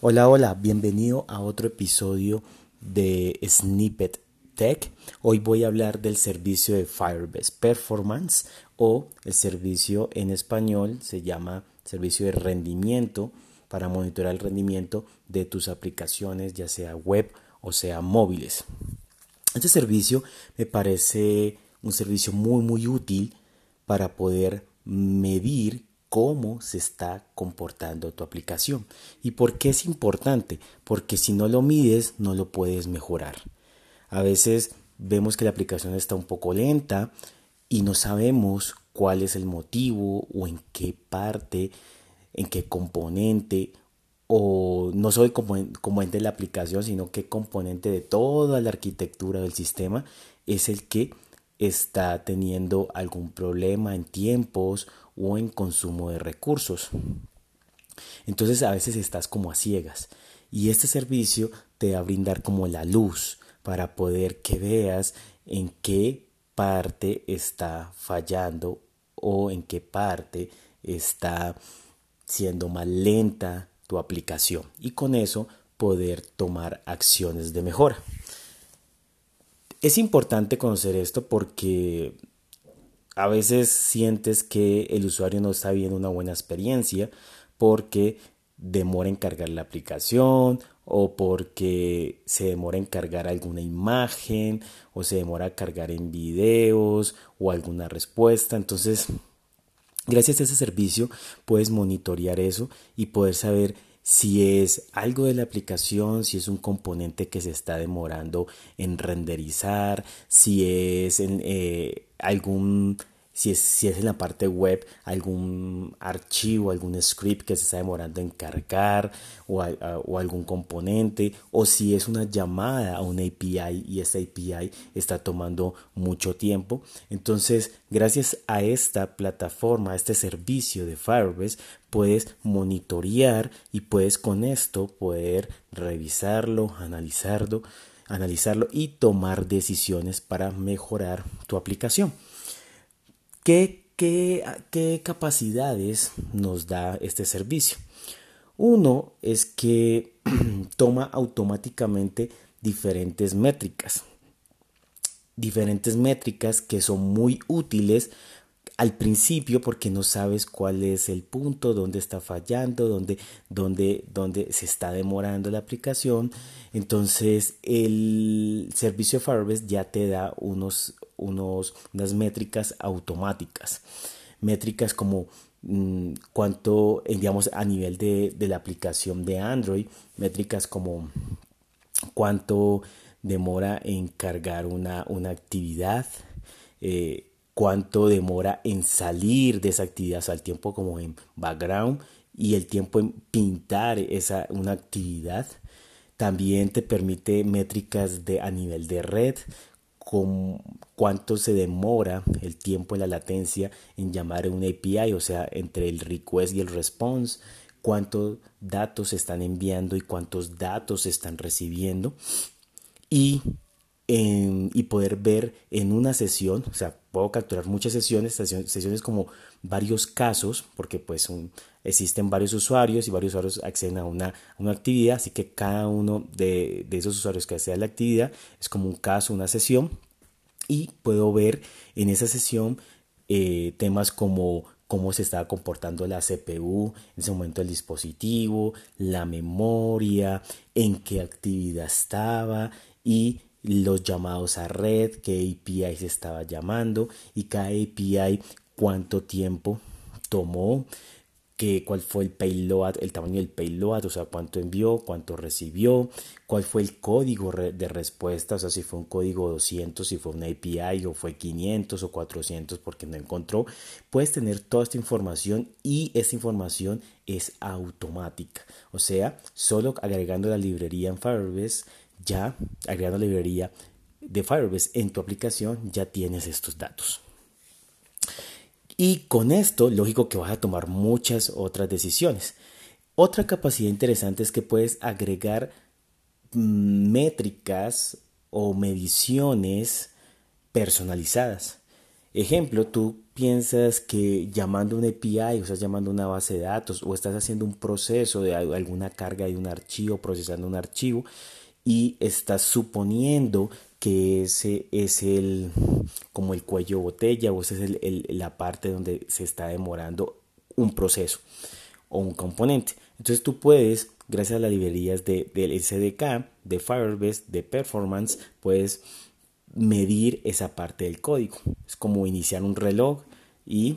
Hola, hola, bienvenido a otro episodio de Snippet Tech. Hoy voy a hablar del servicio de Firebase Performance o el servicio en español se llama servicio de rendimiento para monitorear el rendimiento de tus aplicaciones, ya sea web o sea móviles. Este servicio me parece un servicio muy muy útil para poder medir cómo se está comportando tu aplicación. ¿Y por qué es importante? Porque si no lo mides, no lo puedes mejorar. A veces vemos que la aplicación está un poco lenta y no sabemos cuál es el motivo o en qué parte, en qué componente o no solo el componente de la aplicación, sino qué componente de toda la arquitectura del sistema es el que está teniendo algún problema en tiempos o en consumo de recursos. Entonces a veces estás como a ciegas y este servicio te va a brindar como la luz para poder que veas en qué parte está fallando o en qué parte está siendo más lenta tu aplicación y con eso poder tomar acciones de mejora. Es importante conocer esto porque a veces sientes que el usuario no está viendo una buena experiencia porque demora en cargar la aplicación o porque se demora en cargar alguna imagen o se demora a cargar en videos o alguna respuesta. Entonces, gracias a ese servicio puedes monitorear eso y poder saber si es algo de la aplicación, si es un componente que se está demorando en renderizar, si es en, eh, algún si es, si es en la parte web algún archivo, algún script que se está demorando en cargar o, o, algún componente o si es una llamada a una API y esta API está tomando mucho tiempo. Entonces, gracias a esta plataforma, a este servicio de Firebase, puedes monitorear y puedes con esto poder revisarlo, analizarlo analizarlo y tomar decisiones para mejorar tu aplicación. ¿Qué, qué, qué capacidades nos da este servicio? Uno es que toma automáticamente diferentes métricas, diferentes métricas que son muy útiles al principio porque no sabes cuál es el punto, dónde está fallando, dónde, dónde, dónde se está demorando la aplicación. Entonces el servicio Firebase ya te da unos, unos, unas métricas automáticas. Métricas como mm, cuánto, digamos, a nivel de, de, la aplicación de Android, métricas como cuánto demora en cargar una, una actividad. Eh, cuánto demora en salir de esa actividad, al tiempo como en background y el tiempo en pintar esa, una actividad. También te permite métricas de, a nivel de red, con cuánto se demora el tiempo en la latencia en llamar una API, o sea, entre el request y el response, cuántos datos están enviando y cuántos datos están recibiendo. Y y poder ver en una sesión, o sea, puedo capturar muchas sesiones, sesiones como varios casos, porque pues existen varios usuarios y varios usuarios acceden a una, una actividad, así que cada uno de, de esos usuarios que accede a la actividad es como un caso, una sesión, y puedo ver en esa sesión eh, temas como cómo se estaba comportando la CPU en ese momento el dispositivo, la memoria, en qué actividad estaba y los llamados a red, qué API se estaba llamando y cada API cuánto tiempo tomó, que, cuál fue el payload, el tamaño del payload, o sea, cuánto envió, cuánto recibió, cuál fue el código de respuesta, o sea, si fue un código 200, si fue una API o fue 500 o 400 porque no encontró. Puedes tener toda esta información y esta información es automática, o sea, solo agregando la librería en Firebase ya agregando la librería de Firebase en tu aplicación ya tienes estos datos. Y con esto, lógico que vas a tomar muchas otras decisiones. Otra capacidad interesante es que puedes agregar métricas o mediciones personalizadas. Ejemplo, tú piensas que llamando un API o estás llamando una base de datos o estás haciendo un proceso de alguna carga de un archivo, procesando un archivo y estás suponiendo que ese es el como el cuello botella o esa es el, la parte donde se está demorando un proceso o un componente. Entonces tú puedes, gracias a las librerías de, del SDK, de Firebase, de Performance, puedes medir esa parte del código. Es como iniciar un reloj y,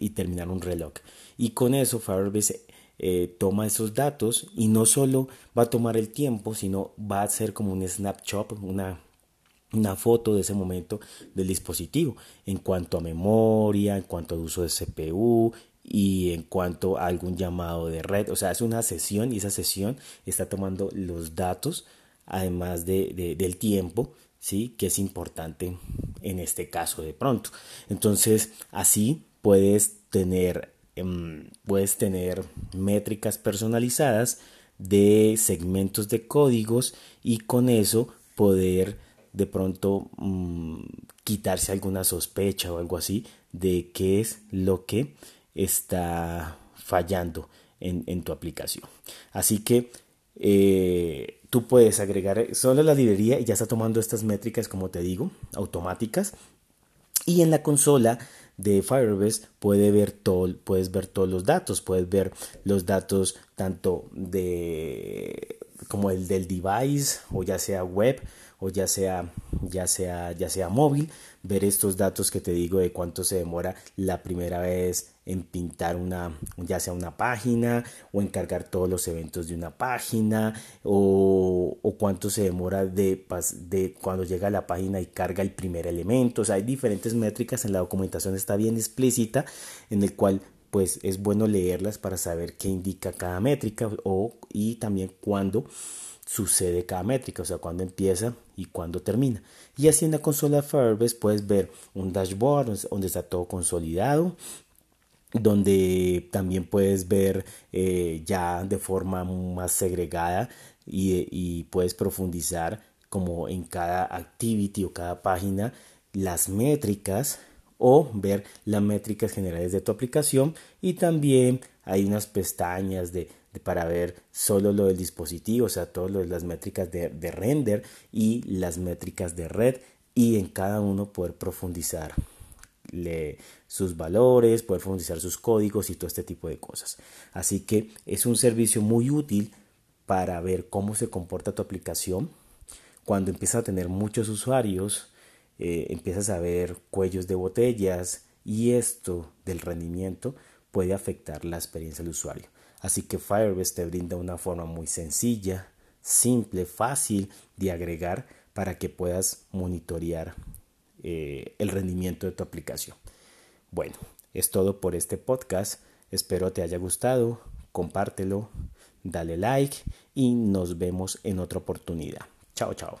y terminar un reloj. Y con eso Firebase eh, toma esos datos y no solo va a tomar el tiempo, sino va a hacer como un snapshot, una, una foto de ese momento del dispositivo en cuanto a memoria, en cuanto a uso de CPU y en cuanto a algún llamado de red. O sea, es una sesión y esa sesión está tomando los datos además de, del tiempo, ¿sí? que es importante en este caso de pronto. Entonces, así puedes tener puedes tener métricas personalizadas de segmentos de códigos y con eso poder de pronto mm, quitarse alguna sospecha o algo así de qué es lo que está fallando en, tu aplicación. Así que eh, tú puedes agregar solo la librería y ya está tomando estas métricas, como te digo, automáticas. Y en la consola de Firebase puede ver todo, puedes ver todos los datos, puedes ver los datos tanto de como el del device o ya sea web o ya sea ya sea ya sea móvil ver estos datos que te digo de cuánto se demora la primera vez en pintar una ya sea una página o en cargar todos los eventos de una página o, o cuánto se demora de, de cuando llega a la página y carga el primer elemento o sea hay diferentes métricas en la documentación está bien explícita en el cual pues es bueno leerlas para saber qué indica cada métrica o y también cuándo sucede cada métrica, o sea, cuándo empieza y cuándo termina. Y así en la consola Firebase puedes ver un dashboard donde está todo consolidado, donde también puedes ver eh, ya de forma más segregada y, puedes profundizar como en cada activity o cada página las métricas o ver las métricas generales de tu aplicación. Y también hay unas pestañas de, para ver solo lo del dispositivo, o sea, todas las métricas de, render y las métricas de red y en cada uno poder profundizar sus valores, poder profundizar sus códigos y todo este tipo de cosas. Así que es un servicio muy útil para ver cómo se comporta tu aplicación. Cuando empieza a tener muchos usuarios, eh, empiezas a ver cuellos de botellas y esto del rendimiento puede afectar la experiencia del usuario. Así que Firebase te brinda una forma muy sencilla, simple, fácil de agregar para que puedas monitorear eh, el rendimiento de tu aplicación. Bueno, es todo por este podcast. Espero te haya gustado. Compártelo, dale like y nos vemos en otra oportunidad. Chao, chao.